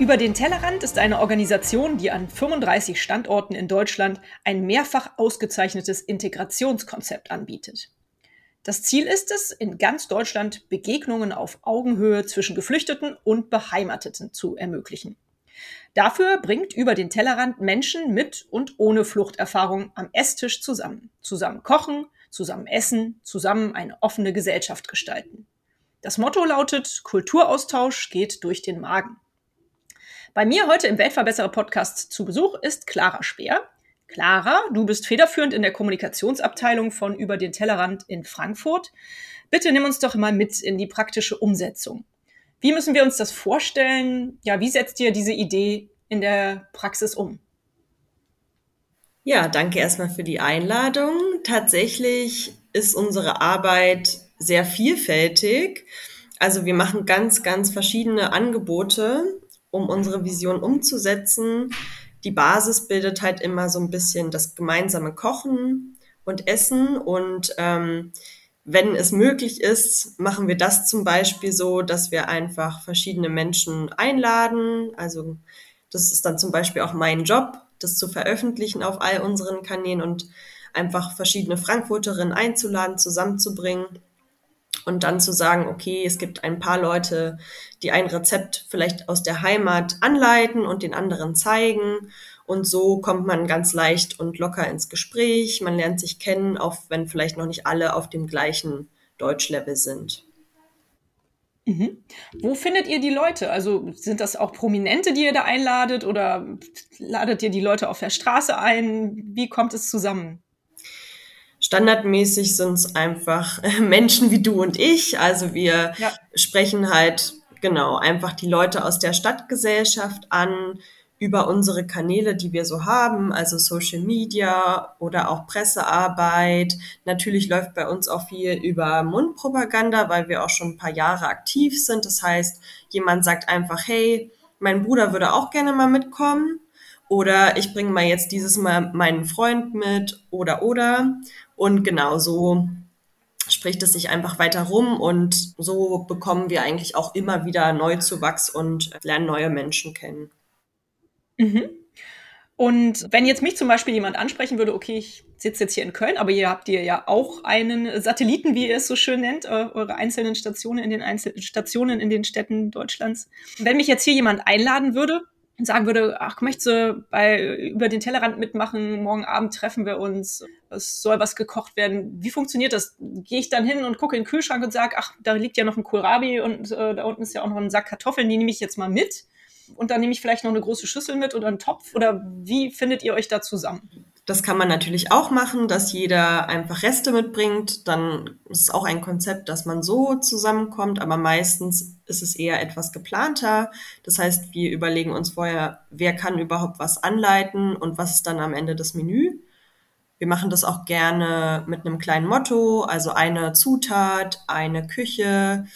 Über den Tellerrand ist eine Organisation, die an 35 Standorten in Deutschland ein mehrfach ausgezeichnetes Integrationskonzept anbietet. Das Ziel ist es, in ganz Deutschland Begegnungen auf Augenhöhe zwischen Geflüchteten und Beheimateten zu ermöglichen. Dafür bringt über den Tellerrand Menschen mit und ohne Fluchterfahrung am Esstisch zusammen. Zusammen kochen, zusammen essen, zusammen eine offene Gesellschaft gestalten. Das Motto lautet, Kulturaustausch geht durch den Magen. Bei mir heute im Weltverbesserer Podcast zu Besuch ist Clara Speer. Clara, du bist federführend in der Kommunikationsabteilung von Über den Tellerrand in Frankfurt. Bitte nimm uns doch mal mit in die praktische Umsetzung. Wie müssen wir uns das vorstellen? Ja, wie setzt ihr diese Idee in der Praxis um? Ja, danke erstmal für die Einladung. Tatsächlich ist unsere Arbeit sehr vielfältig. Also wir machen ganz, ganz verschiedene Angebote, um unsere Vision umzusetzen. Die Basis bildet halt immer so ein bisschen das gemeinsame Kochen und Essen und ähm, wenn es möglich ist, machen wir das zum Beispiel so, dass wir einfach verschiedene Menschen einladen. Also das ist dann zum Beispiel auch mein Job, das zu veröffentlichen auf all unseren Kanälen und einfach verschiedene Frankfurterinnen einzuladen, zusammenzubringen und dann zu sagen, okay, es gibt ein paar Leute, die ein Rezept vielleicht aus der Heimat anleiten und den anderen zeigen und so kommt man ganz leicht und locker ins Gespräch. Man lernt sich kennen, auch wenn vielleicht noch nicht alle auf dem gleichen Deutschlevel sind. Mhm. Wo findet ihr die Leute? Also sind das auch Prominente, die ihr da einladet oder ladet ihr die Leute auf der Straße ein? Wie kommt es zusammen? Standardmäßig sind es einfach Menschen wie du und ich. Also wir ja. sprechen halt genau einfach die Leute aus der Stadtgesellschaft an über unsere Kanäle, die wir so haben, also Social Media oder auch Pressearbeit. Natürlich läuft bei uns auch viel über Mundpropaganda, weil wir auch schon ein paar Jahre aktiv sind. Das heißt, jemand sagt einfach, hey, mein Bruder würde auch gerne mal mitkommen. Oder ich bringe mal jetzt dieses Mal meinen Freund mit oder oder. Und genau so spricht es sich einfach weiter rum und so bekommen wir eigentlich auch immer wieder Neuzuwachs und lernen neue Menschen kennen. Mhm. Und wenn jetzt mich zum Beispiel jemand ansprechen würde, okay, ich sitze jetzt hier in Köln, aber ihr habt ihr ja auch einen Satelliten, wie ihr es so schön nennt, eure einzelnen Stationen in den einzelnen Stationen in den Städten Deutschlands. Wenn mich jetzt hier jemand einladen würde sagen würde, ach, möchtest du bei über den Tellerrand mitmachen, morgen Abend treffen wir uns, es soll was gekocht werden. Wie funktioniert das? Gehe ich dann hin und gucke in den Kühlschrank und sage, ach, da liegt ja noch ein Kohlrabi und äh, da unten ist ja auch noch ein Sack Kartoffeln, die nehme ich jetzt mal mit und dann nehme ich vielleicht noch eine große Schüssel mit oder einen Topf? Oder wie findet ihr euch da zusammen? Das kann man natürlich auch machen, dass jeder einfach Reste mitbringt. Dann ist es auch ein Konzept, dass man so zusammenkommt, aber meistens ist es eher etwas geplanter. Das heißt, wir überlegen uns vorher, wer kann überhaupt was anleiten und was ist dann am Ende das Menü. Wir machen das auch gerne mit einem kleinen Motto, also eine Zutat, eine Küche,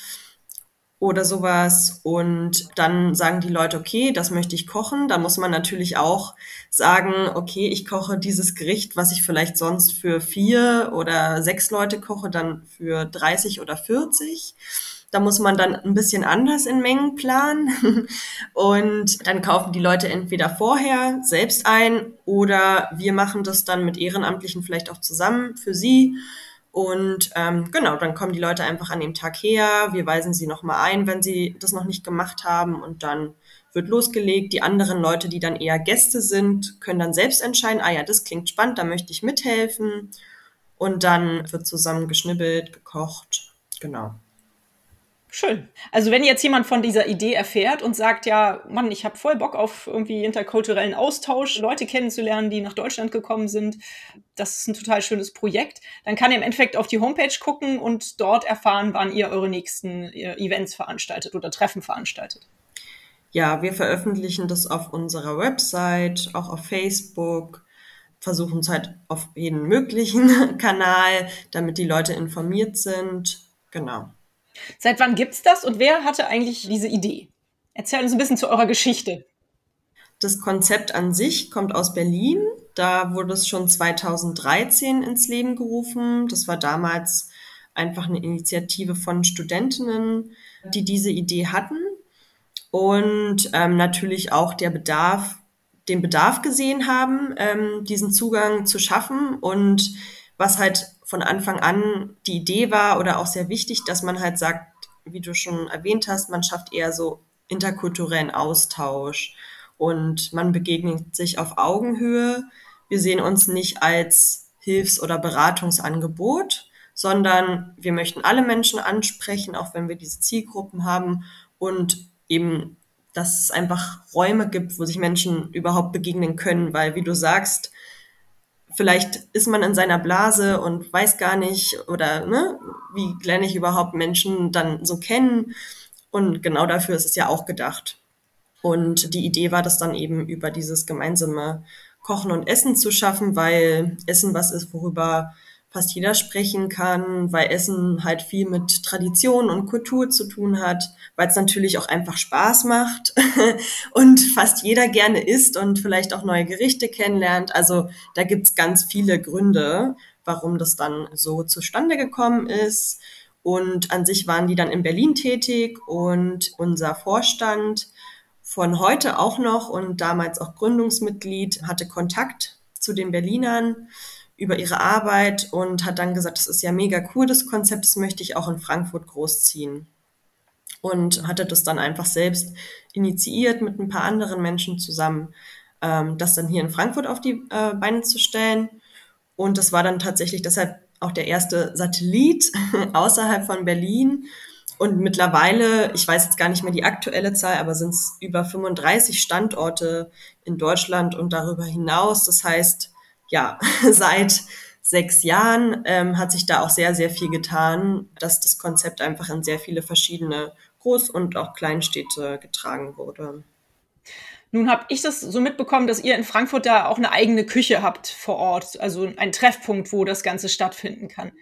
oder sowas. Und dann sagen die Leute, okay, das möchte ich kochen. Da muss man natürlich auch sagen, okay, ich koche dieses Gericht, was ich vielleicht sonst für vier oder sechs Leute koche, dann für 30 oder 40. Da muss man dann ein bisschen anders in Mengen planen. Und dann kaufen die Leute entweder vorher selbst ein oder wir machen das dann mit Ehrenamtlichen vielleicht auch zusammen für sie und ähm, genau, dann kommen die Leute einfach an dem Tag her. Wir weisen sie nochmal ein, wenn sie das noch nicht gemacht haben. Und dann wird losgelegt. Die anderen Leute, die dann eher Gäste sind, können dann selbst entscheiden, ah ja, das klingt spannend, da möchte ich mithelfen. Und dann wird zusammen geschnibbelt, gekocht. Genau. Schön. Also wenn jetzt jemand von dieser Idee erfährt und sagt, ja, Mann, ich habe voll Bock auf irgendwie interkulturellen Austausch, Leute kennenzulernen, die nach Deutschland gekommen sind, das ist ein total schönes Projekt, dann kann er im Endeffekt auf die Homepage gucken und dort erfahren, wann ihr eure nächsten Events veranstaltet oder Treffen veranstaltet. ja, wir veröffentlichen das auf unserer Website, auch auf Facebook, versuchen es halt auf jeden möglichen Kanal, damit die Leute informiert sind. Genau. Seit wann gibt's das und wer hatte eigentlich diese Idee? Erzähl uns ein bisschen zu eurer Geschichte. Das Konzept an sich kommt aus Berlin. Da wurde es schon 2013 ins Leben gerufen. Das war damals einfach eine Initiative von Studentinnen, die diese Idee hatten und ähm, natürlich auch der Bedarf, den Bedarf gesehen haben, ähm, diesen Zugang zu schaffen und was halt von Anfang an die Idee war oder auch sehr wichtig, dass man halt sagt, wie du schon erwähnt hast, man schafft eher so interkulturellen Austausch und man begegnet sich auf Augenhöhe. Wir sehen uns nicht als Hilfs- oder Beratungsangebot, sondern wir möchten alle Menschen ansprechen, auch wenn wir diese Zielgruppen haben und eben, dass es einfach Räume gibt, wo sich Menschen überhaupt begegnen können, weil wie du sagst, vielleicht ist man in seiner Blase und weiß gar nicht oder ne, wie lerne ich überhaupt Menschen dann so kennen und genau dafür ist es ja auch gedacht. Und die Idee war das dann eben über dieses gemeinsame Kochen und Essen zu schaffen, weil Essen was ist, worüber fast jeder sprechen kann, weil Essen halt viel mit Tradition und Kultur zu tun hat, weil es natürlich auch einfach Spaß macht und fast jeder gerne isst und vielleicht auch neue Gerichte kennenlernt. Also da gibt's ganz viele Gründe, warum das dann so zustande gekommen ist. Und an sich waren die dann in Berlin tätig und unser Vorstand von heute auch noch und damals auch Gründungsmitglied hatte Kontakt zu den Berlinern über ihre Arbeit und hat dann gesagt, das ist ja mega cool, das Konzept, das möchte ich auch in Frankfurt großziehen. Und hatte das dann einfach selbst initiiert mit ein paar anderen Menschen zusammen, ähm, das dann hier in Frankfurt auf die äh, Beine zu stellen. Und das war dann tatsächlich deshalb auch der erste Satellit außerhalb von Berlin. Und mittlerweile, ich weiß jetzt gar nicht mehr die aktuelle Zahl, aber sind es über 35 Standorte in Deutschland und darüber hinaus. Das heißt, ja, seit sechs Jahren ähm, hat sich da auch sehr, sehr viel getan, dass das Konzept einfach in sehr viele verschiedene Groß- und auch Kleinstädte getragen wurde. Nun habe ich das so mitbekommen, dass ihr in Frankfurt da auch eine eigene Küche habt vor Ort, also ein Treffpunkt, wo das Ganze stattfinden kann.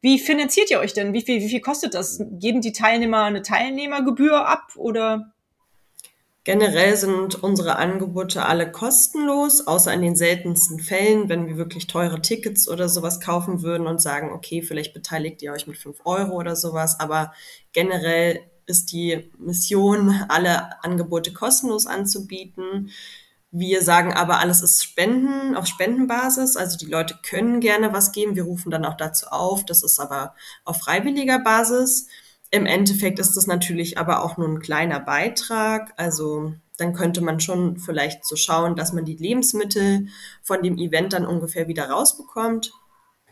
Wie finanziert ihr euch denn? Wie viel, wie viel kostet das? Geben die Teilnehmer eine Teilnehmergebühr ab oder? Generell sind unsere Angebote alle kostenlos, außer in den seltensten Fällen, wenn wir wirklich teure Tickets oder sowas kaufen würden und sagen, okay, vielleicht beteiligt ihr euch mit fünf Euro oder sowas. Aber generell ist die Mission, alle Angebote kostenlos anzubieten. Wir sagen aber, alles ist Spenden auf Spendenbasis. Also die Leute können gerne was geben. Wir rufen dann auch dazu auf. Das ist aber auf freiwilliger Basis. Im Endeffekt ist das natürlich aber auch nur ein kleiner Beitrag. Also dann könnte man schon vielleicht so schauen, dass man die Lebensmittel von dem Event dann ungefähr wieder rausbekommt.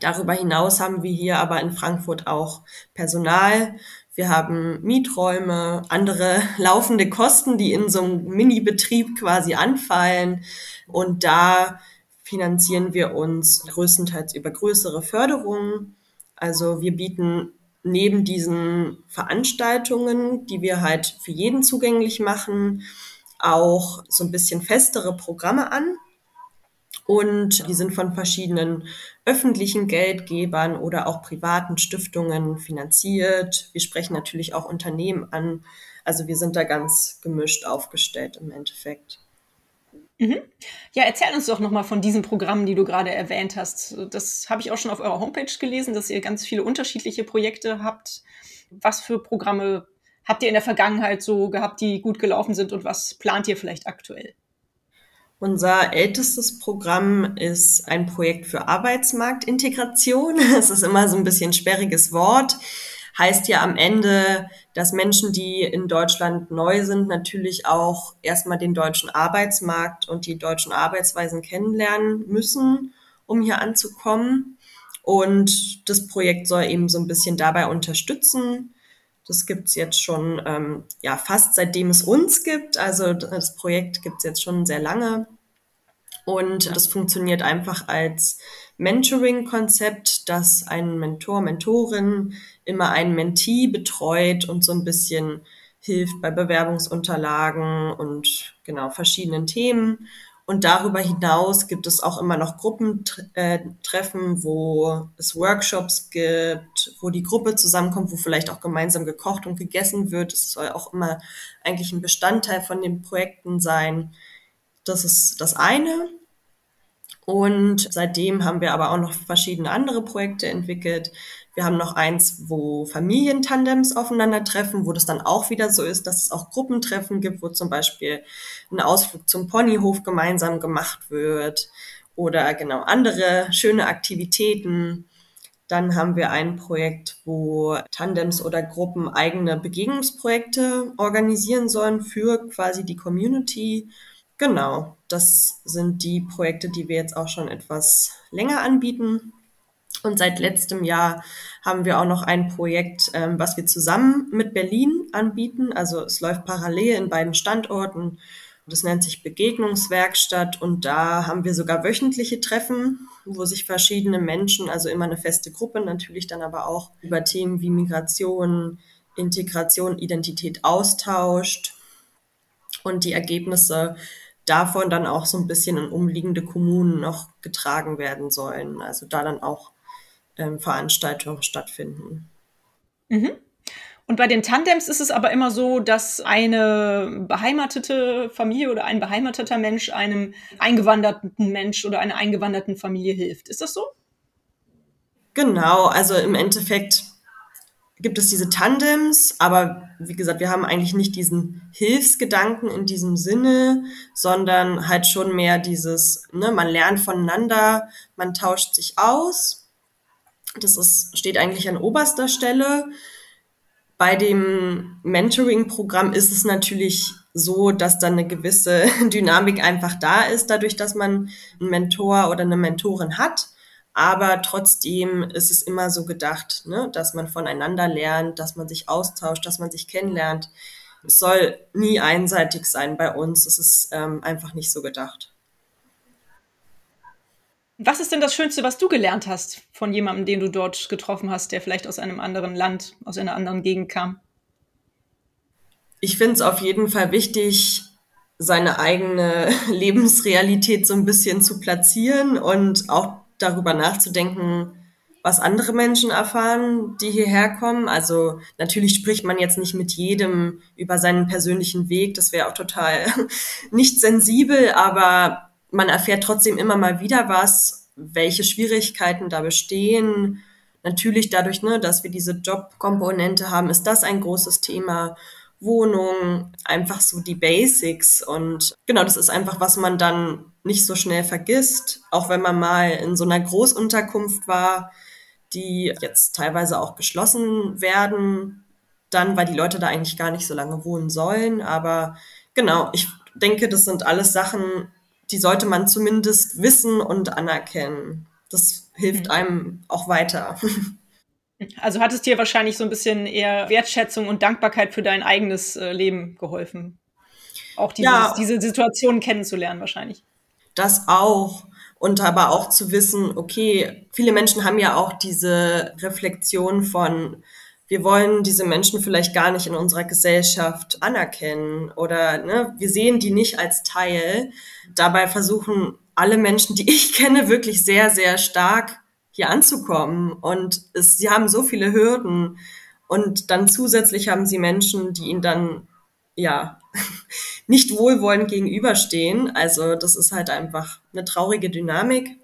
Darüber hinaus haben wir hier aber in Frankfurt auch Personal. Wir haben Mieträume, andere laufende Kosten, die in so einem Mini-Betrieb quasi anfallen. Und da finanzieren wir uns größtenteils über größere Förderungen. Also wir bieten neben diesen Veranstaltungen, die wir halt für jeden zugänglich machen, auch so ein bisschen festere Programme an. Und die sind von verschiedenen öffentlichen Geldgebern oder auch privaten Stiftungen finanziert. Wir sprechen natürlich auch Unternehmen an. Also wir sind da ganz gemischt aufgestellt im Endeffekt. Mhm. Ja, erzähl uns doch nochmal von diesen Programmen, die du gerade erwähnt hast. Das habe ich auch schon auf eurer Homepage gelesen, dass ihr ganz viele unterschiedliche Projekte habt. Was für Programme habt ihr in der Vergangenheit so gehabt, die gut gelaufen sind und was plant ihr vielleicht aktuell? Unser ältestes Programm ist ein Projekt für Arbeitsmarktintegration. Das ist immer so ein bisschen sperriges Wort heißt ja am Ende, dass Menschen, die in Deutschland neu sind, natürlich auch erstmal den deutschen Arbeitsmarkt und die deutschen Arbeitsweisen kennenlernen müssen, um hier anzukommen. Und das Projekt soll eben so ein bisschen dabei unterstützen. Das gibt's jetzt schon ähm, ja fast seitdem es uns gibt. Also das Projekt gibt's jetzt schon sehr lange. Und das funktioniert einfach als Mentoring-Konzept, dass ein Mentor, Mentorin immer einen Mentee betreut und so ein bisschen hilft bei Bewerbungsunterlagen und genau verschiedenen Themen. Und darüber hinaus gibt es auch immer noch Gruppentreffen, wo es Workshops gibt, wo die Gruppe zusammenkommt, wo vielleicht auch gemeinsam gekocht und gegessen wird. Es soll auch immer eigentlich ein Bestandteil von den Projekten sein. Das ist das eine. Und seitdem haben wir aber auch noch verschiedene andere Projekte entwickelt. Wir haben noch eins, wo Familientandems aufeinandertreffen, wo das dann auch wieder so ist, dass es auch Gruppentreffen gibt, wo zum Beispiel ein Ausflug zum Ponyhof gemeinsam gemacht wird oder genau andere schöne Aktivitäten. Dann haben wir ein Projekt, wo Tandems oder Gruppen eigene Begegnungsprojekte organisieren sollen für quasi die Community. Genau, das sind die Projekte, die wir jetzt auch schon etwas länger anbieten. Und seit letztem Jahr haben wir auch noch ein Projekt, ähm, was wir zusammen mit Berlin anbieten. Also es läuft parallel in beiden Standorten. Das nennt sich Begegnungswerkstatt und da haben wir sogar wöchentliche Treffen, wo sich verschiedene Menschen, also immer eine feste Gruppe natürlich dann aber auch über Themen wie Migration, Integration, Identität austauscht und die Ergebnisse davon dann auch so ein bisschen in umliegende Kommunen noch getragen werden sollen. Also da dann auch ähm, Veranstaltungen stattfinden. Mhm. Und bei den Tandems ist es aber immer so, dass eine beheimatete Familie oder ein beheimateter Mensch einem eingewanderten Mensch oder einer eingewanderten Familie hilft. Ist das so? Genau, also im Endeffekt gibt es diese Tandems, aber wie gesagt, wir haben eigentlich nicht diesen Hilfsgedanken in diesem Sinne, sondern halt schon mehr dieses, ne, man lernt voneinander, man tauscht sich aus. Das ist, steht eigentlich an oberster Stelle. Bei dem Mentoring-Programm ist es natürlich so, dass dann eine gewisse Dynamik einfach da ist, dadurch, dass man einen Mentor oder eine Mentorin hat. Aber trotzdem ist es immer so gedacht, ne, dass man voneinander lernt, dass man sich austauscht, dass man sich kennenlernt. Es soll nie einseitig sein bei uns. Es ist ähm, einfach nicht so gedacht. Was ist denn das Schönste, was du gelernt hast von jemandem, den du dort getroffen hast, der vielleicht aus einem anderen Land, aus einer anderen Gegend kam? Ich finde es auf jeden Fall wichtig, seine eigene Lebensrealität so ein bisschen zu platzieren und auch darüber nachzudenken, was andere Menschen erfahren, die hierher kommen. Also natürlich spricht man jetzt nicht mit jedem über seinen persönlichen Weg, das wäre auch total nicht sensibel, aber man erfährt trotzdem immer mal wieder was, welche Schwierigkeiten da bestehen. Natürlich dadurch, ne, dass wir diese Jobkomponente haben, ist das ein großes Thema. Wohnung, einfach so die Basics. Und genau, das ist einfach, was man dann nicht so schnell vergisst. Auch wenn man mal in so einer Großunterkunft war, die jetzt teilweise auch geschlossen werden, dann, weil die Leute da eigentlich gar nicht so lange wohnen sollen. Aber genau, ich denke, das sind alles Sachen, die sollte man zumindest wissen und anerkennen. Das hilft mhm. einem auch weiter. Also hat es dir wahrscheinlich so ein bisschen eher Wertschätzung und Dankbarkeit für dein eigenes äh, Leben geholfen. Auch dieses, ja, diese Situation kennenzulernen wahrscheinlich. Das auch. Und aber auch zu wissen, okay, viele Menschen haben ja auch diese Reflexion von, wir wollen diese Menschen vielleicht gar nicht in unserer Gesellschaft anerkennen oder ne, wir sehen die nicht als Teil. Dabei versuchen alle Menschen, die ich kenne, wirklich sehr, sehr stark hier anzukommen. Und es, sie haben so viele Hürden. Und dann zusätzlich haben sie Menschen, die ihnen dann, ja, nicht wohlwollend gegenüberstehen. Also das ist halt einfach eine traurige Dynamik,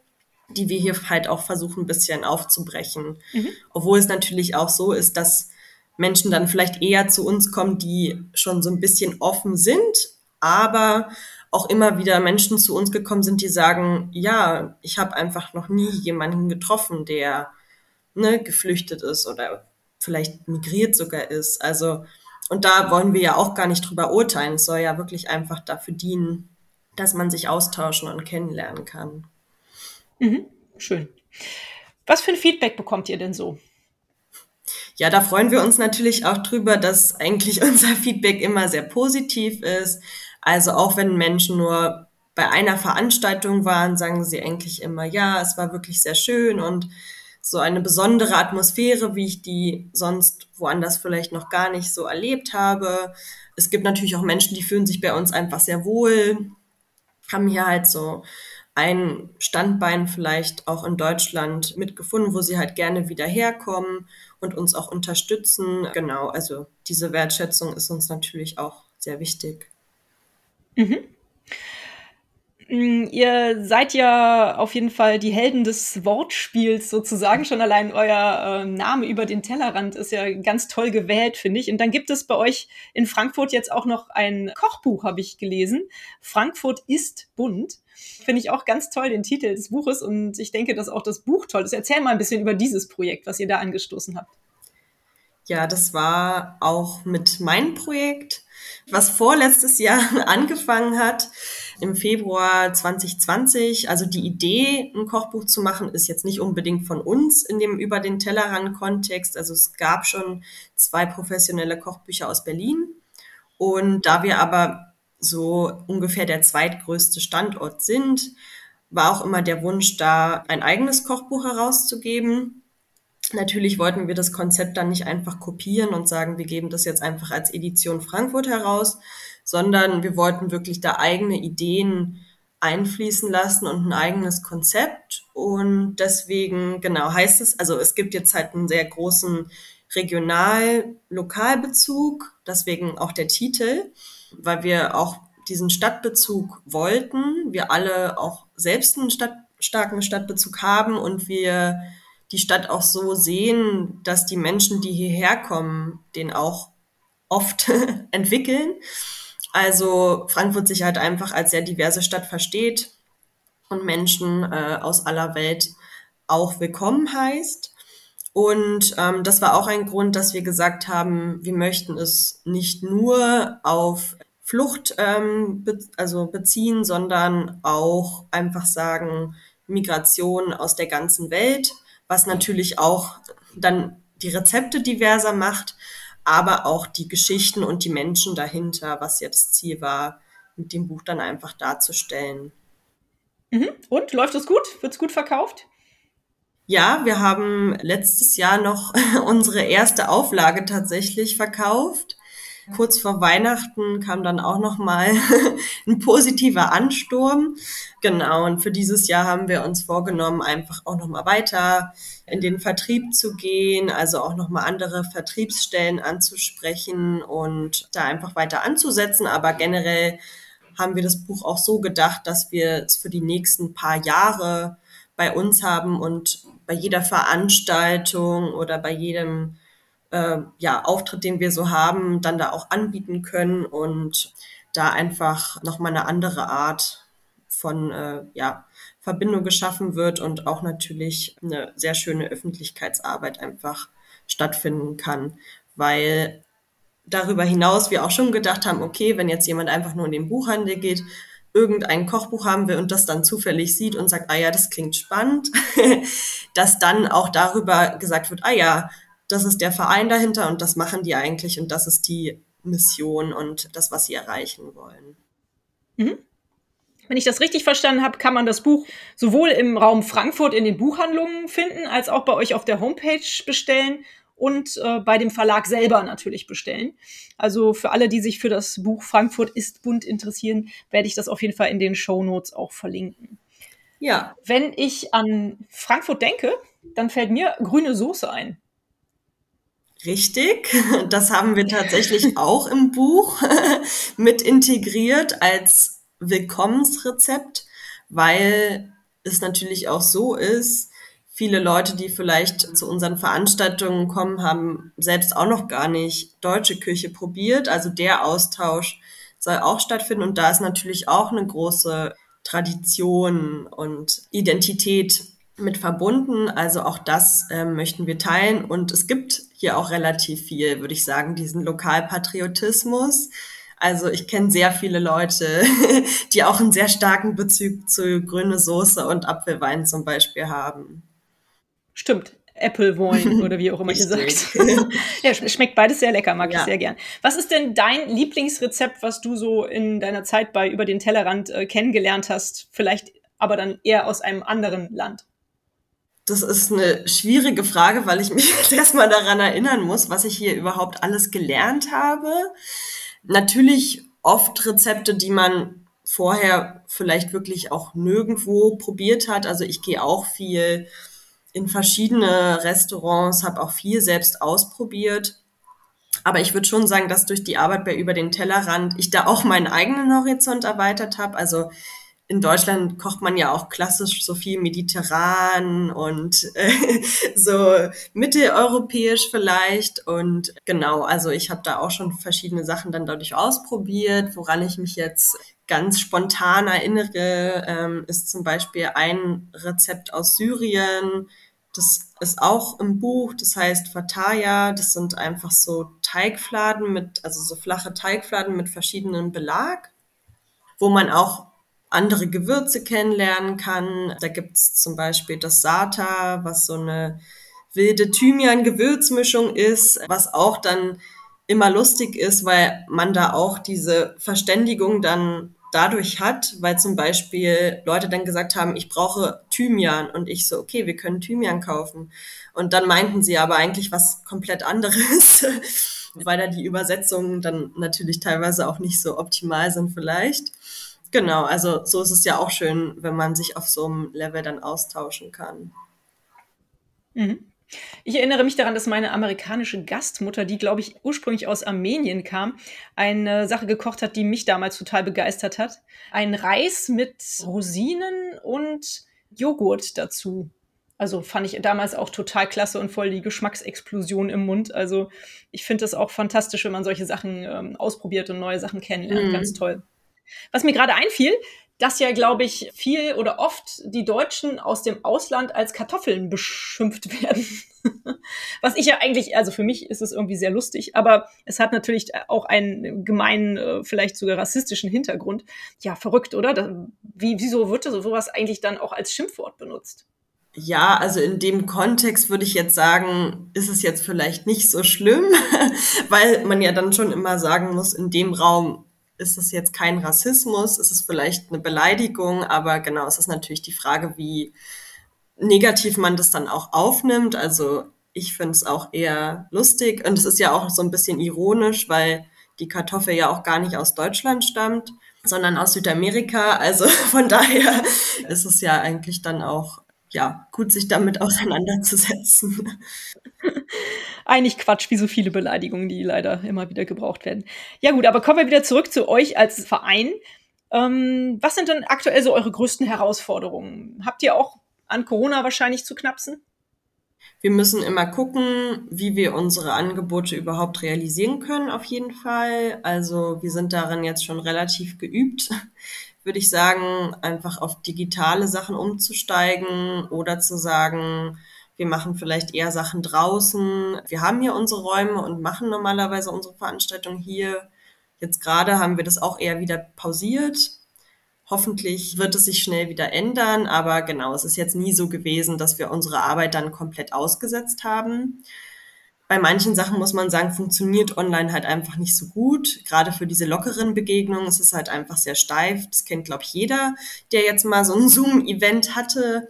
die wir hier halt auch versuchen, ein bisschen aufzubrechen. Mhm. Obwohl es natürlich auch so ist, dass Menschen dann vielleicht eher zu uns kommen, die schon so ein bisschen offen sind, aber auch immer wieder Menschen zu uns gekommen sind, die sagen, ja, ich habe einfach noch nie jemanden getroffen, der ne, geflüchtet ist oder vielleicht migriert sogar ist. Also, und da wollen wir ja auch gar nicht drüber urteilen. Es soll ja wirklich einfach dafür dienen, dass man sich austauschen und kennenlernen kann. Mhm, schön. Was für ein Feedback bekommt ihr denn so? Ja, da freuen wir uns natürlich auch drüber, dass eigentlich unser Feedback immer sehr positiv ist. Also auch wenn Menschen nur bei einer Veranstaltung waren, sagen sie eigentlich immer, ja, es war wirklich sehr schön und so eine besondere Atmosphäre, wie ich die sonst woanders vielleicht noch gar nicht so erlebt habe. Es gibt natürlich auch Menschen, die fühlen sich bei uns einfach sehr wohl, haben hier halt so ein Standbein vielleicht auch in Deutschland mitgefunden, wo sie halt gerne wieder herkommen und uns auch unterstützen. Genau, also diese Wertschätzung ist uns natürlich auch sehr wichtig. Mhm. Mm, ihr seid ja auf jeden Fall die Helden des Wortspiels sozusagen. Schon allein euer äh, Name über den Tellerrand ist ja ganz toll gewählt, finde ich. Und dann gibt es bei euch in Frankfurt jetzt auch noch ein Kochbuch, habe ich gelesen. Frankfurt ist bunt. Finde ich auch ganz toll, den Titel des Buches. Und ich denke, dass auch das Buch toll ist. Erzähl mal ein bisschen über dieses Projekt, was ihr da angestoßen habt. Ja, das war auch mit meinem Projekt, was vorletztes Jahr angefangen hat, im Februar 2020. Also die Idee, ein Kochbuch zu machen, ist jetzt nicht unbedingt von uns in dem über den Tellerrand-Kontext. Also es gab schon zwei professionelle Kochbücher aus Berlin. Und da wir aber so ungefähr der zweitgrößte Standort sind, war auch immer der Wunsch da, ein eigenes Kochbuch herauszugeben. Natürlich wollten wir das Konzept dann nicht einfach kopieren und sagen, wir geben das jetzt einfach als Edition Frankfurt heraus, sondern wir wollten wirklich da eigene Ideen einfließen lassen und ein eigenes Konzept. Und deswegen, genau, heißt es, also es gibt jetzt halt einen sehr großen Regional-Lokalbezug, deswegen auch der Titel, weil wir auch diesen Stadtbezug wollten, wir alle auch selbst einen Stadt, starken Stadtbezug haben und wir die Stadt auch so sehen, dass die Menschen, die hierher kommen, den auch oft entwickeln. Also Frankfurt sich halt einfach als sehr diverse Stadt versteht und Menschen äh, aus aller Welt auch willkommen heißt. Und ähm, das war auch ein Grund, dass wir gesagt haben, wir möchten es nicht nur auf Flucht ähm, be also beziehen, sondern auch einfach sagen, Migration aus der ganzen Welt was natürlich auch dann die Rezepte diverser macht, aber auch die Geschichten und die Menschen dahinter, was ja das Ziel war, mit dem Buch dann einfach darzustellen. Mhm. Und läuft es gut? Wird es gut verkauft? Ja, wir haben letztes Jahr noch unsere erste Auflage tatsächlich verkauft. Kurz vor Weihnachten kam dann auch noch mal ein positiver Ansturm. Genau, und für dieses Jahr haben wir uns vorgenommen, einfach auch noch mal weiter in den Vertrieb zu gehen, also auch noch mal andere Vertriebsstellen anzusprechen und da einfach weiter anzusetzen. Aber generell haben wir das Buch auch so gedacht, dass wir es für die nächsten paar Jahre bei uns haben und bei jeder Veranstaltung oder bei jedem äh, ja, Auftritt, den wir so haben, dann da auch anbieten können und da einfach nochmal eine andere Art von äh, ja, Verbindung geschaffen wird und auch natürlich eine sehr schöne Öffentlichkeitsarbeit einfach stattfinden kann, weil darüber hinaus wir auch schon gedacht haben, okay, wenn jetzt jemand einfach nur in den Buchhandel geht, irgendein Kochbuch haben will und das dann zufällig sieht und sagt, ah ja, das klingt spannend, dass dann auch darüber gesagt wird, ah ja, das ist der Verein dahinter und das machen die eigentlich und das ist die Mission und das, was sie erreichen wollen. Mhm. Wenn ich das richtig verstanden habe, kann man das Buch sowohl im Raum Frankfurt in den Buchhandlungen finden, als auch bei euch auf der Homepage bestellen und äh, bei dem Verlag selber natürlich bestellen. Also für alle, die sich für das Buch Frankfurt ist bunt interessieren, werde ich das auf jeden Fall in den Show Notes auch verlinken. Ja. Wenn ich an Frankfurt denke, dann fällt mir grüne Soße ein. Richtig, das haben wir tatsächlich auch im Buch mit integriert als Willkommensrezept, weil es natürlich auch so ist, viele Leute, die vielleicht zu unseren Veranstaltungen kommen, haben selbst auch noch gar nicht deutsche Küche probiert. Also der Austausch soll auch stattfinden und da ist natürlich auch eine große Tradition und Identität mit verbunden. Also auch das äh, möchten wir teilen. Und es gibt hier auch relativ viel, würde ich sagen, diesen Lokalpatriotismus. Also ich kenne sehr viele Leute, die auch einen sehr starken Bezug zu grüne Soße und Apfelwein zum Beispiel haben. Stimmt. Apple Wine oder wie auch immer ihr sagt. ja, schmeckt beides sehr lecker, mag ja. ich sehr gern. Was ist denn dein Lieblingsrezept, was du so in deiner Zeit bei Über den Tellerrand äh, kennengelernt hast? Vielleicht aber dann eher aus einem anderen Land? Das ist eine schwierige Frage, weil ich mich erstmal daran erinnern muss, was ich hier überhaupt alles gelernt habe. Natürlich oft Rezepte, die man vorher vielleicht wirklich auch nirgendwo probiert hat. Also ich gehe auch viel in verschiedene Restaurants, habe auch viel selbst ausprobiert. Aber ich würde schon sagen, dass durch die Arbeit bei Über den Tellerrand ich da auch meinen eigenen Horizont erweitert habe. Also in Deutschland kocht man ja auch klassisch so viel mediterran und äh, so mitteleuropäisch vielleicht. Und genau, also ich habe da auch schon verschiedene Sachen dann dadurch ausprobiert. Woran ich mich jetzt ganz spontan erinnere, ähm, ist zum Beispiel ein Rezept aus Syrien. Das ist auch im Buch, das heißt Fataya. Das sind einfach so Teigfladen mit, also so flache Teigfladen mit verschiedenen Belag, wo man auch andere Gewürze kennenlernen kann. Da gibt's zum Beispiel das Sata, was so eine wilde Thymian-Gewürzmischung ist, was auch dann immer lustig ist, weil man da auch diese Verständigung dann dadurch hat, weil zum Beispiel Leute dann gesagt haben, ich brauche Thymian und ich so, okay, wir können Thymian kaufen. Und dann meinten sie aber eigentlich was komplett anderes, weil da die Übersetzungen dann natürlich teilweise auch nicht so optimal sind vielleicht. Genau, also so ist es ja auch schön, wenn man sich auf so einem Level dann austauschen kann. Mhm. Ich erinnere mich daran, dass meine amerikanische Gastmutter, die, glaube ich, ursprünglich aus Armenien kam, eine Sache gekocht hat, die mich damals total begeistert hat. Ein Reis mit Rosinen und Joghurt dazu. Also fand ich damals auch total klasse und voll die Geschmacksexplosion im Mund. Also ich finde das auch fantastisch, wenn man solche Sachen ähm, ausprobiert und neue Sachen kennenlernt. Mhm. Ganz toll. Was mir gerade einfiel, dass ja, glaube ich, viel oder oft die Deutschen aus dem Ausland als Kartoffeln beschimpft werden. Was ich ja eigentlich, also für mich ist es irgendwie sehr lustig, aber es hat natürlich auch einen gemeinen, äh, vielleicht sogar rassistischen Hintergrund. Ja, verrückt, oder? Wie, wieso wird sowas eigentlich dann auch als Schimpfwort benutzt? Ja, also in dem Kontext würde ich jetzt sagen, ist es jetzt vielleicht nicht so schlimm, weil man ja dann schon immer sagen muss, in dem Raum ist es jetzt kein Rassismus, ist es vielleicht eine Beleidigung, aber genau, es ist natürlich die Frage, wie negativ man das dann auch aufnimmt. Also ich finde es auch eher lustig und es ist ja auch so ein bisschen ironisch, weil die Kartoffel ja auch gar nicht aus Deutschland stammt, sondern aus Südamerika. Also von daher ist es ja eigentlich dann auch ja gut, sich damit auseinanderzusetzen. Eigentlich Quatsch, wie so viele Beleidigungen, die leider immer wieder gebraucht werden. Ja gut, aber kommen wir wieder zurück zu euch als Verein. Ähm, was sind denn aktuell so eure größten Herausforderungen? Habt ihr auch an Corona wahrscheinlich zu knapsen? Wir müssen immer gucken, wie wir unsere Angebote überhaupt realisieren können, auf jeden Fall. Also wir sind darin jetzt schon relativ geübt, würde ich sagen, einfach auf digitale Sachen umzusteigen oder zu sagen, wir machen vielleicht eher Sachen draußen. Wir haben hier unsere Räume und machen normalerweise unsere Veranstaltung hier. Jetzt gerade haben wir das auch eher wieder pausiert. Hoffentlich wird es sich schnell wieder ändern, aber genau, es ist jetzt nie so gewesen, dass wir unsere Arbeit dann komplett ausgesetzt haben. Bei manchen Sachen muss man sagen, funktioniert online halt einfach nicht so gut. Gerade für diese lockeren Begegnungen ist es halt einfach sehr steif. Das kennt, glaube ich, jeder, der jetzt mal so ein Zoom-Event hatte.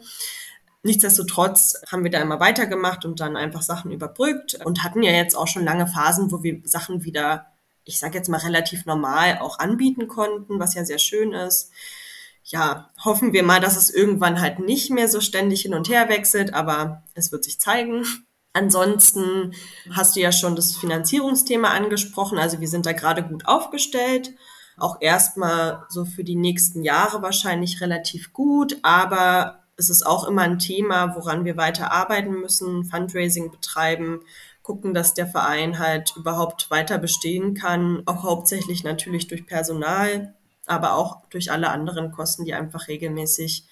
Nichtsdestotrotz haben wir da immer weitergemacht und dann einfach Sachen überbrückt und hatten ja jetzt auch schon lange Phasen, wo wir Sachen wieder, ich sage jetzt mal relativ normal auch anbieten konnten, was ja sehr schön ist. Ja, hoffen wir mal, dass es irgendwann halt nicht mehr so ständig hin und her wechselt, aber es wird sich zeigen. Ansonsten hast du ja schon das Finanzierungsthema angesprochen. Also wir sind da gerade gut aufgestellt. Auch erstmal so für die nächsten Jahre wahrscheinlich relativ gut, aber es ist auch immer ein Thema, woran wir weiter arbeiten müssen, Fundraising betreiben, gucken, dass der Verein halt überhaupt weiter bestehen kann, auch hauptsächlich natürlich durch Personal, aber auch durch alle anderen Kosten, die einfach regelmäßig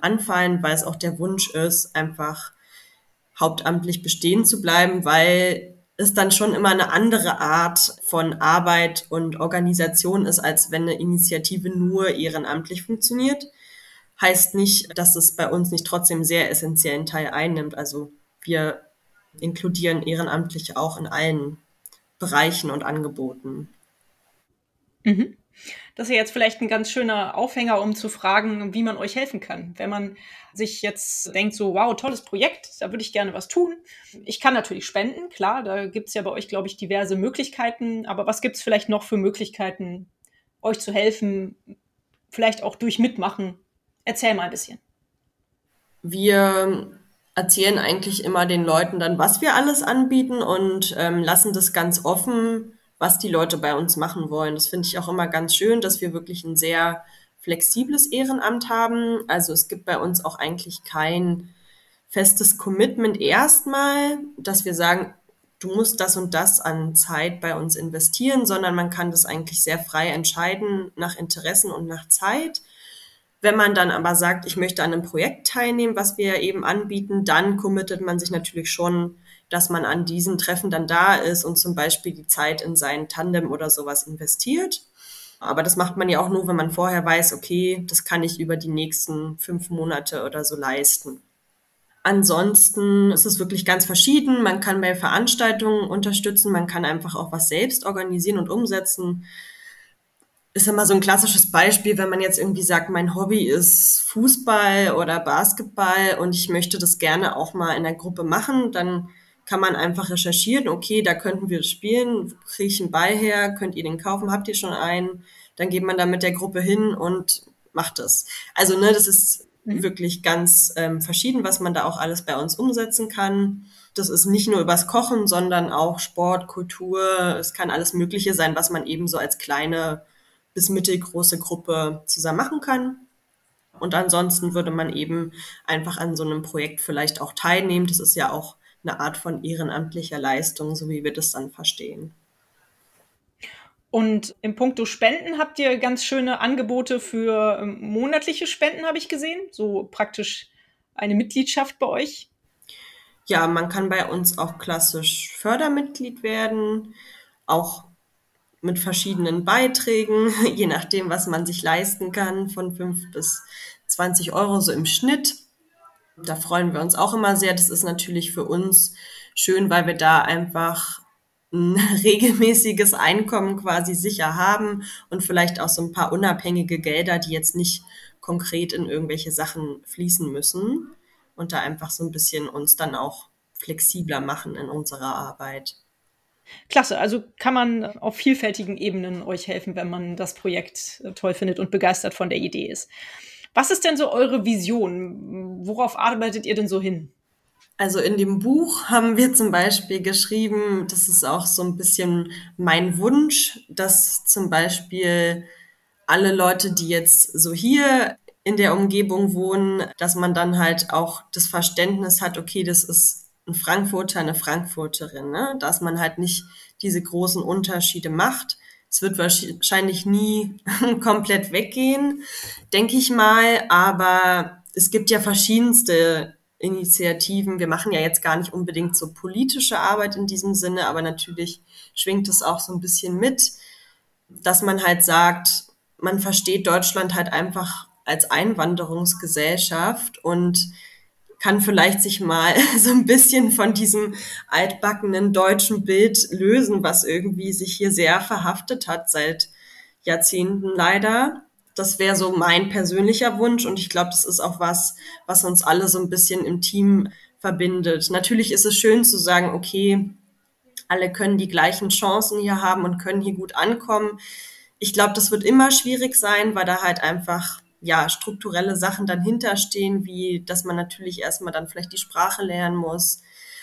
anfallen, weil es auch der Wunsch ist, einfach hauptamtlich bestehen zu bleiben, weil es dann schon immer eine andere Art von Arbeit und Organisation ist, als wenn eine Initiative nur ehrenamtlich funktioniert heißt nicht, dass es bei uns nicht trotzdem sehr essentiellen Teil einnimmt. Also wir inkludieren Ehrenamtliche auch in allen Bereichen und Angeboten. Mhm. Das ist ja jetzt vielleicht ein ganz schöner Aufhänger, um zu fragen, wie man euch helfen kann. Wenn man sich jetzt denkt, so, wow, tolles Projekt, da würde ich gerne was tun. Ich kann natürlich spenden, klar, da gibt es ja bei euch, glaube ich, diverse Möglichkeiten. Aber was gibt es vielleicht noch für Möglichkeiten, euch zu helfen, vielleicht auch durch Mitmachen? Erzähl mal ein bisschen. Wir erzählen eigentlich immer den Leuten dann, was wir alles anbieten und ähm, lassen das ganz offen, was die Leute bei uns machen wollen. Das finde ich auch immer ganz schön, dass wir wirklich ein sehr flexibles Ehrenamt haben. Also es gibt bei uns auch eigentlich kein festes Commitment erstmal, dass wir sagen, du musst das und das an Zeit bei uns investieren, sondern man kann das eigentlich sehr frei entscheiden nach Interessen und nach Zeit. Wenn man dann aber sagt, ich möchte an einem Projekt teilnehmen, was wir eben anbieten, dann committet man sich natürlich schon, dass man an diesen Treffen dann da ist und zum Beispiel die Zeit in sein Tandem oder sowas investiert. Aber das macht man ja auch nur, wenn man vorher weiß, okay, das kann ich über die nächsten fünf Monate oder so leisten. Ansonsten ist es wirklich ganz verschieden. Man kann bei Veranstaltungen unterstützen, man kann einfach auch was selbst organisieren und umsetzen ist immer so ein klassisches Beispiel, wenn man jetzt irgendwie sagt, mein Hobby ist Fußball oder Basketball und ich möchte das gerne auch mal in der Gruppe machen, dann kann man einfach recherchieren, okay, da könnten wir spielen, kriege ich einen Ball her, könnt ihr den kaufen, habt ihr schon einen? Dann geht man da mit der Gruppe hin und macht es. Also, ne, das ist mhm. wirklich ganz ähm, verschieden, was man da auch alles bei uns umsetzen kann. Das ist nicht nur übers Kochen, sondern auch Sport, Kultur. Es kann alles Mögliche sein, was man eben so als kleine bis mittelgroße Gruppe zusammen machen kann. Und ansonsten würde man eben einfach an so einem Projekt vielleicht auch teilnehmen. Das ist ja auch eine Art von ehrenamtlicher Leistung, so wie wir das dann verstehen. Und im Punkto Spenden habt ihr ganz schöne Angebote für ähm, monatliche Spenden, habe ich gesehen. So praktisch eine Mitgliedschaft bei euch. Ja, man kann bei uns auch klassisch Fördermitglied werden. Auch mit verschiedenen Beiträgen, je nachdem, was man sich leisten kann, von 5 bis 20 Euro so im Schnitt. Da freuen wir uns auch immer sehr. Das ist natürlich für uns schön, weil wir da einfach ein regelmäßiges Einkommen quasi sicher haben und vielleicht auch so ein paar unabhängige Gelder, die jetzt nicht konkret in irgendwelche Sachen fließen müssen und da einfach so ein bisschen uns dann auch flexibler machen in unserer Arbeit. Klasse, also kann man auf vielfältigen Ebenen euch helfen, wenn man das Projekt äh, toll findet und begeistert von der Idee ist. Was ist denn so eure Vision? Worauf arbeitet ihr denn so hin? Also in dem Buch haben wir zum Beispiel geschrieben, das ist auch so ein bisschen mein Wunsch, dass zum Beispiel alle Leute, die jetzt so hier in der Umgebung wohnen, dass man dann halt auch das Verständnis hat, okay, das ist ein Frankfurter, eine Frankfurterin, ne? dass man halt nicht diese großen Unterschiede macht. Es wird wahrscheinlich nie komplett weggehen, denke ich mal, aber es gibt ja verschiedenste Initiativen. Wir machen ja jetzt gar nicht unbedingt so politische Arbeit in diesem Sinne, aber natürlich schwingt es auch so ein bisschen mit, dass man halt sagt, man versteht Deutschland halt einfach als Einwanderungsgesellschaft und kann vielleicht sich mal so ein bisschen von diesem altbackenen deutschen Bild lösen, was irgendwie sich hier sehr verhaftet hat seit Jahrzehnten leider. Das wäre so mein persönlicher Wunsch und ich glaube, das ist auch was, was uns alle so ein bisschen im Team verbindet. Natürlich ist es schön zu sagen, okay, alle können die gleichen Chancen hier haben und können hier gut ankommen. Ich glaube, das wird immer schwierig sein, weil da halt einfach ja, strukturelle Sachen dann hinterstehen, wie dass man natürlich erstmal dann vielleicht die Sprache lernen muss,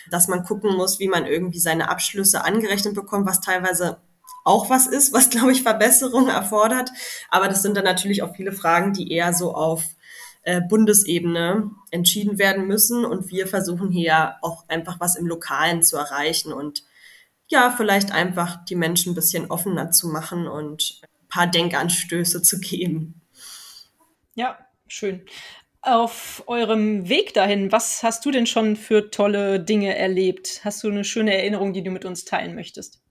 dass man gucken muss, wie man irgendwie seine Abschlüsse angerechnet bekommt, was teilweise auch was ist, was, glaube ich, Verbesserungen erfordert. Aber das sind dann natürlich auch viele Fragen, die eher so auf äh, Bundesebene entschieden werden müssen. Und wir versuchen hier auch einfach was im Lokalen zu erreichen und ja, vielleicht einfach die Menschen ein bisschen offener zu machen und ein paar Denkanstöße zu geben. Ja, schön. Auf eurem Weg dahin, was hast du denn schon für tolle Dinge erlebt? Hast du eine schöne Erinnerung, die du mit uns teilen möchtest?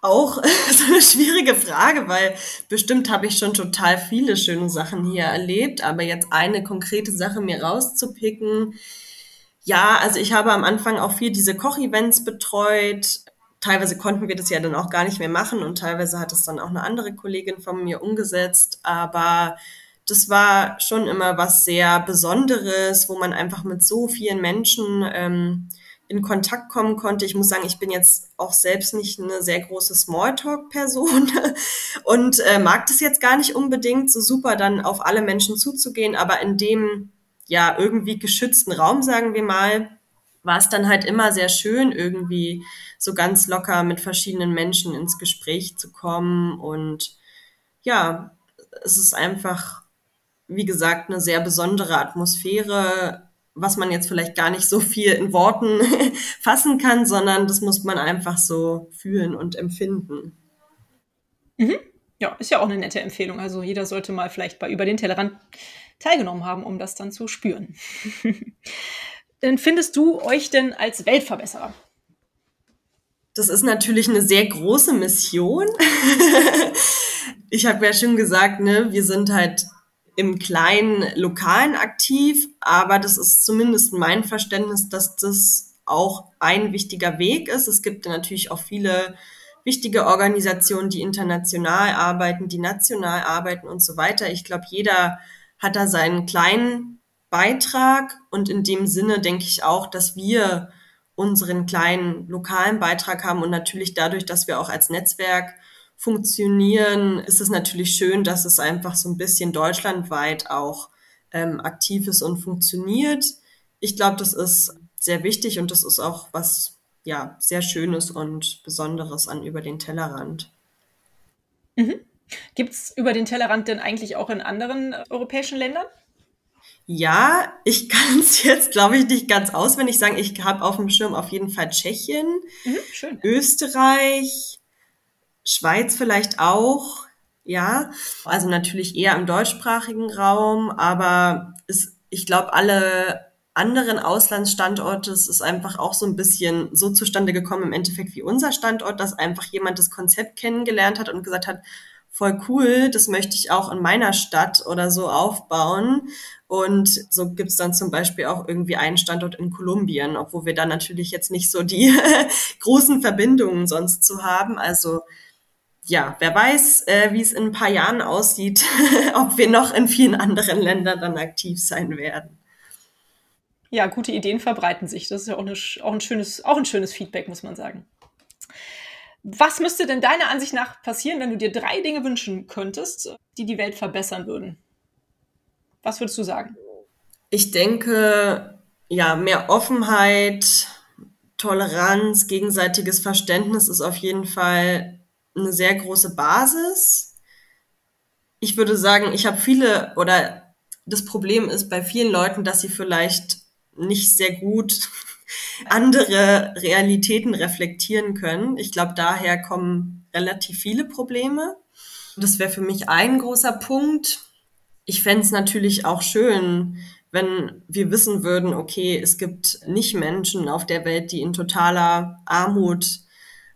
Auch so eine schwierige Frage, weil bestimmt habe ich schon total viele schöne Sachen hier erlebt, aber jetzt eine konkrete Sache mir rauszupicken. Ja, also ich habe am Anfang auch viel diese Kochevents betreut, teilweise konnten wir das ja dann auch gar nicht mehr machen und teilweise hat es dann auch eine andere Kollegin von mir umgesetzt. Aber das war schon immer was sehr Besonderes, wo man einfach mit so vielen Menschen ähm, in Kontakt kommen konnte. Ich muss sagen, ich bin jetzt auch selbst nicht eine sehr große Smalltalk-Person und äh, mag das jetzt gar nicht unbedingt so super, dann auf alle Menschen zuzugehen, aber in dem ja irgendwie geschützten Raum, sagen wir mal, war es dann halt immer sehr schön, irgendwie so ganz locker mit verschiedenen Menschen ins Gespräch zu kommen. Und ja, es ist einfach, wie gesagt, eine sehr besondere Atmosphäre, was man jetzt vielleicht gar nicht so viel in Worten fassen kann, sondern das muss man einfach so fühlen und empfinden. Mhm. Ja, ist ja auch eine nette Empfehlung. Also jeder sollte mal vielleicht bei über den Tellerrand teilgenommen haben, um das dann zu spüren. Findest du euch denn als Weltverbesserer? Das ist natürlich eine sehr große Mission. ich habe ja schon gesagt, ne, wir sind halt im kleinen Lokalen aktiv, aber das ist zumindest mein Verständnis, dass das auch ein wichtiger Weg ist. Es gibt natürlich auch viele wichtige Organisationen, die international arbeiten, die national arbeiten und so weiter. Ich glaube, jeder hat da seinen kleinen Beitrag und in dem Sinne denke ich auch, dass wir unseren kleinen lokalen Beitrag haben und natürlich dadurch, dass wir auch als Netzwerk funktionieren, ist es natürlich schön, dass es einfach so ein bisschen deutschlandweit auch ähm, aktiv ist und funktioniert. Ich glaube, das ist sehr wichtig und das ist auch was ja sehr Schönes und Besonderes an über den Tellerrand. Mhm. Gibt es über den Tellerrand denn eigentlich auch in anderen europäischen Ländern? Ja, ich kann es jetzt, glaube ich, nicht ganz auswendig sagen. Ich habe auf dem Schirm auf jeden Fall Tschechien, mhm, Österreich, Schweiz vielleicht auch. Ja, also natürlich eher im deutschsprachigen Raum, aber es, ich glaube, alle anderen Auslandsstandorte, es ist einfach auch so ein bisschen so zustande gekommen im Endeffekt wie unser Standort, dass einfach jemand das Konzept kennengelernt hat und gesagt hat, voll cool, das möchte ich auch in meiner Stadt oder so aufbauen. Und so gibt's dann zum Beispiel auch irgendwie einen Standort in Kolumbien, obwohl wir da natürlich jetzt nicht so die großen Verbindungen sonst zu haben. Also ja, wer weiß, äh, wie es in ein paar Jahren aussieht, ob wir noch in vielen anderen Ländern dann aktiv sein werden. Ja, gute Ideen verbreiten sich. Das ist ja auch, eine, auch, ein, schönes, auch ein schönes Feedback, muss man sagen. Was müsste denn deiner Ansicht nach passieren, wenn du dir drei Dinge wünschen könntest, die die Welt verbessern würden? Was würdest du sagen? Ich denke, ja, mehr Offenheit, Toleranz, gegenseitiges Verständnis ist auf jeden Fall eine sehr große Basis. Ich würde sagen, ich habe viele oder das Problem ist bei vielen Leuten, dass sie vielleicht nicht sehr gut andere Realitäten reflektieren können. Ich glaube, daher kommen relativ viele Probleme. Das wäre für mich ein großer Punkt. Ich fände es natürlich auch schön, wenn wir wissen würden, okay, es gibt nicht Menschen auf der Welt, die in totaler Armut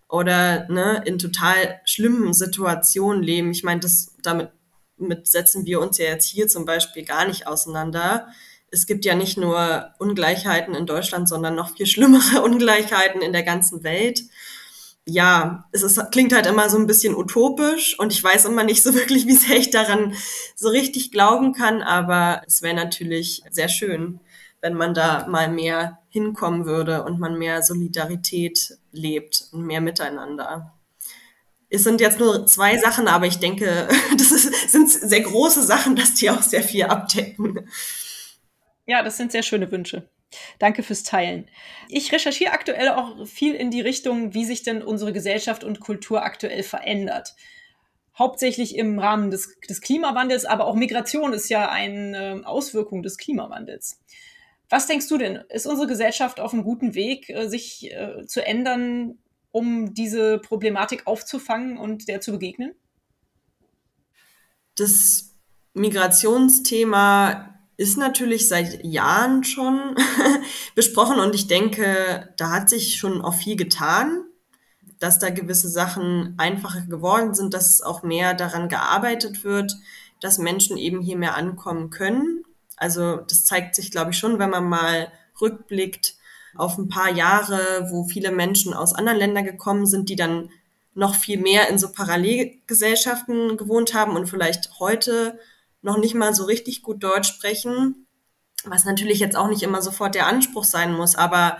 oder ne, in total schlimmen Situationen leben. Ich meine, damit mit setzen wir uns ja jetzt hier zum Beispiel gar nicht auseinander. Es gibt ja nicht nur Ungleichheiten in Deutschland, sondern noch viel schlimmere Ungleichheiten in der ganzen Welt ja, es ist, klingt halt immer so ein bisschen utopisch und ich weiß immer nicht so wirklich, wie sehr ich daran so richtig glauben kann, aber es wäre natürlich sehr schön, wenn man da mal mehr hinkommen würde und man mehr Solidarität lebt und mehr miteinander. Es sind jetzt nur zwei Sachen, aber ich denke, das ist, sind sehr große Sachen, dass die auch sehr viel abdecken. Ja, das sind sehr schöne Wünsche. Danke fürs Teilen. Ich recherchiere aktuell auch viel in die Richtung, wie sich denn unsere Gesellschaft und Kultur aktuell verändert. Hauptsächlich im Rahmen des, des Klimawandels, aber auch Migration ist ja eine Auswirkung des Klimawandels. Was denkst du denn? Ist unsere Gesellschaft auf einem guten Weg, äh, sich äh, zu ändern, um diese Problematik aufzufangen und der zu begegnen? Das Migrationsthema ist natürlich seit Jahren schon besprochen und ich denke, da hat sich schon auch viel getan, dass da gewisse Sachen einfacher geworden sind, dass auch mehr daran gearbeitet wird, dass Menschen eben hier mehr ankommen können. Also das zeigt sich, glaube ich, schon, wenn man mal rückblickt auf ein paar Jahre, wo viele Menschen aus anderen Ländern gekommen sind, die dann noch viel mehr in so Parallelgesellschaften gewohnt haben und vielleicht heute noch nicht mal so richtig gut Deutsch sprechen, was natürlich jetzt auch nicht immer sofort der Anspruch sein muss, aber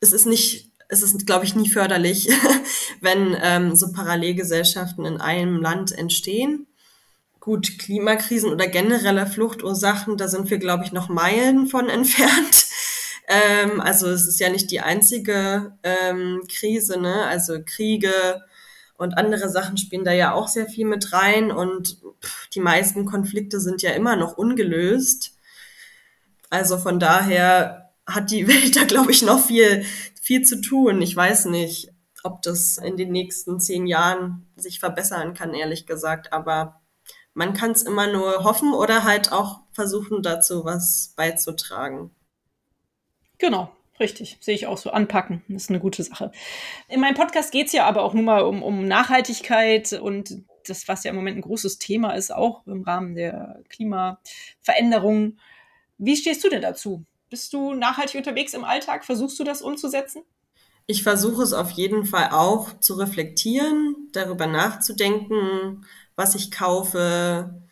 es ist nicht, es ist, glaube ich, nie förderlich, wenn ähm, so Parallelgesellschaften in einem Land entstehen. Gut, Klimakrisen oder generelle Fluchtursachen, da sind wir, glaube ich, noch Meilen von entfernt. Ähm, also es ist ja nicht die einzige ähm, Krise, ne? Also Kriege und andere Sachen spielen da ja auch sehr viel mit rein und die meisten Konflikte sind ja immer noch ungelöst. Also von daher hat die Welt da, glaube ich, noch viel, viel zu tun. Ich weiß nicht, ob das in den nächsten zehn Jahren sich verbessern kann, ehrlich gesagt. Aber man kann es immer nur hoffen oder halt auch versuchen, dazu was beizutragen. Genau, richtig. Sehe ich auch so. Anpacken, das ist eine gute Sache. In meinem Podcast geht es ja aber auch nur mal um, um Nachhaltigkeit und das, was ja im Moment ein großes Thema ist, auch im Rahmen der Klimaveränderung. Wie stehst du denn dazu? Bist du nachhaltig unterwegs im Alltag? Versuchst du das umzusetzen? Ich versuche es auf jeden Fall auch zu reflektieren, darüber nachzudenken, was ich kaufe,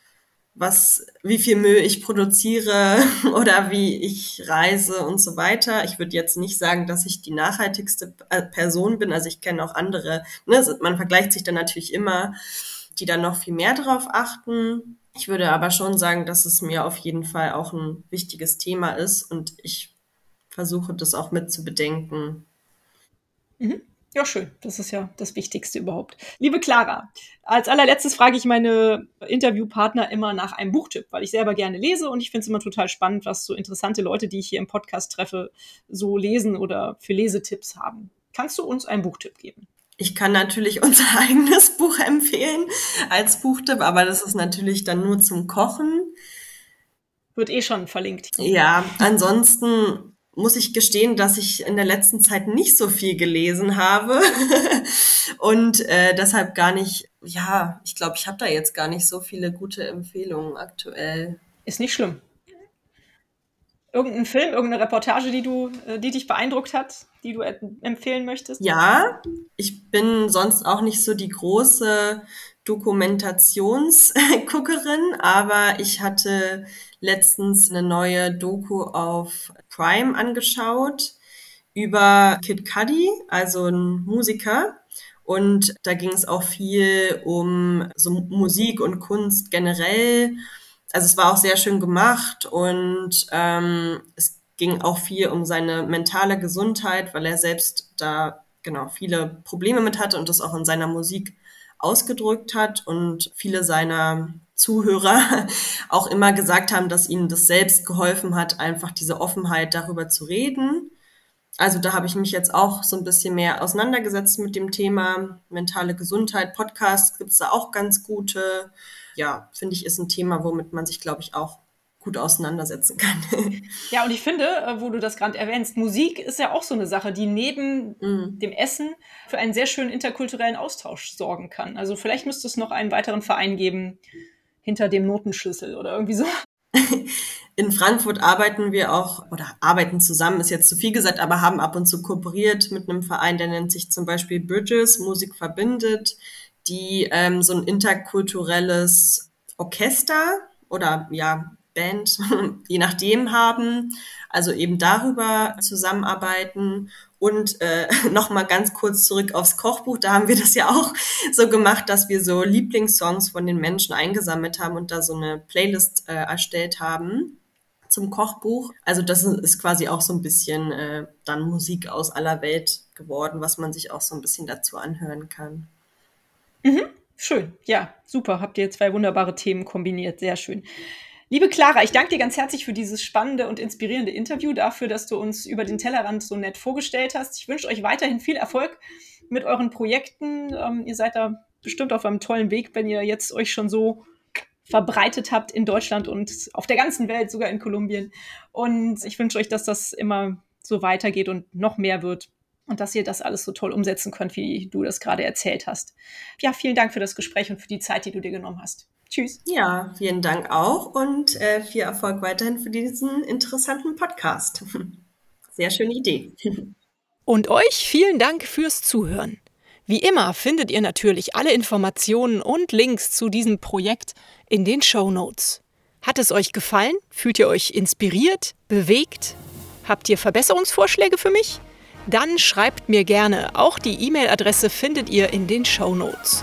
was, wie viel Müll ich produziere oder wie ich reise und so weiter. Ich würde jetzt nicht sagen, dass ich die nachhaltigste äh, Person bin. Also ich kenne auch andere. Ne? Man vergleicht sich dann natürlich immer, die dann noch viel mehr darauf achten. Ich würde aber schon sagen, dass es mir auf jeden Fall auch ein wichtiges Thema ist und ich versuche das auch mit zu bedenken. Mhm. Ja, schön. Das ist ja das Wichtigste überhaupt. Liebe Clara, als allerletztes frage ich meine Interviewpartner immer nach einem Buchtipp, weil ich selber gerne lese und ich finde es immer total spannend, was so interessante Leute, die ich hier im Podcast treffe, so lesen oder für Lesetipps haben. Kannst du uns einen Buchtipp geben? Ich kann natürlich unser eigenes Buch empfehlen als Buchtipp, aber das ist natürlich dann nur zum Kochen. Wird eh schon verlinkt. Ja, ansonsten muss ich gestehen, dass ich in der letzten Zeit nicht so viel gelesen habe und äh, deshalb gar nicht, ja, ich glaube, ich habe da jetzt gar nicht so viele gute Empfehlungen aktuell. Ist nicht schlimm. Irgendein Film, irgendeine Reportage, die du, äh, die dich beeindruckt hat, die du empfehlen möchtest? Ja, ich bin sonst auch nicht so die große Dokumentationsguckerin, aber ich hatte letztens eine neue Doku auf Prime angeschaut über Kid Cudi, also ein Musiker. Und da ging es auch viel um so Musik und Kunst generell. Also es war auch sehr schön gemacht und ähm, es ging auch viel um seine mentale Gesundheit, weil er selbst da genau viele Probleme mit hatte und das auch in seiner Musik ausgedrückt hat und viele seiner Zuhörer auch immer gesagt haben, dass ihnen das selbst geholfen hat, einfach diese Offenheit darüber zu reden. Also da habe ich mich jetzt auch so ein bisschen mehr auseinandergesetzt mit dem Thema mentale Gesundheit. Podcasts gibt es da auch ganz gute. Ja, finde ich, ist ein Thema, womit man sich, glaube ich, auch gut auseinandersetzen kann. Ja, und ich finde, äh, wo du das gerade erwähnst, Musik ist ja auch so eine Sache, die neben mm. dem Essen für einen sehr schönen interkulturellen Austausch sorgen kann. Also vielleicht müsste es noch einen weiteren Verein geben hinter dem Notenschlüssel oder irgendwie so. In Frankfurt arbeiten wir auch oder arbeiten zusammen, ist jetzt zu viel gesagt, aber haben ab und zu kooperiert mit einem Verein, der nennt sich zum Beispiel Bridges, Musik verbindet, die ähm, so ein interkulturelles Orchester oder ja Band, je nachdem haben, also eben darüber zusammenarbeiten und äh, nochmal ganz kurz zurück aufs Kochbuch. Da haben wir das ja auch so gemacht, dass wir so Lieblingssongs von den Menschen eingesammelt haben und da so eine Playlist äh, erstellt haben zum Kochbuch. Also das ist quasi auch so ein bisschen äh, dann Musik aus aller Welt geworden, was man sich auch so ein bisschen dazu anhören kann. Mhm. Schön, ja, super. Habt ihr zwei wunderbare Themen kombiniert. Sehr schön. Liebe Clara, ich danke dir ganz herzlich für dieses spannende und inspirierende Interview, dafür, dass du uns über den Tellerrand so nett vorgestellt hast. Ich wünsche euch weiterhin viel Erfolg mit euren Projekten. Ähm, ihr seid da bestimmt auf einem tollen Weg, wenn ihr jetzt euch schon so verbreitet habt in Deutschland und auf der ganzen Welt, sogar in Kolumbien. Und ich wünsche euch, dass das immer so weitergeht und noch mehr wird und dass ihr das alles so toll umsetzen könnt, wie du das gerade erzählt hast. Ja, vielen Dank für das Gespräch und für die Zeit, die du dir genommen hast. Tschüss. Ja, vielen Dank auch und äh, viel Erfolg weiterhin für diesen interessanten Podcast. sehr schöne Idee. Und euch vielen Dank fürs Zuhören. Wie immer findet ihr natürlich alle Informationen und Links zu diesem Projekt in den Show Notes. Hat es euch gefallen? Fühlt ihr euch inspiriert, bewegt? Habt ihr Verbesserungsvorschläge für mich? Dann schreibt mir gerne. Auch die E-Mail-Adresse findet ihr in den Show Notes.